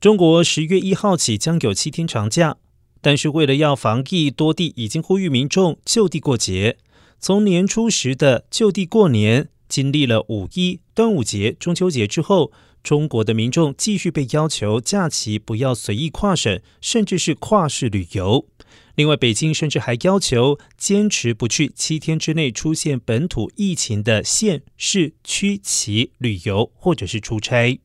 中国十月一号起将有七天长假但是为了要防疫多地已经呼吁民众就地过节。从年初时的就地过年经历了五一端午节中秋节之后中国的民众继续被要求假期不要随意跨省甚至是跨市旅游。另外北京甚至还要求坚持不去七天之内出现本土疫情的县市区旗旅游或者是出差。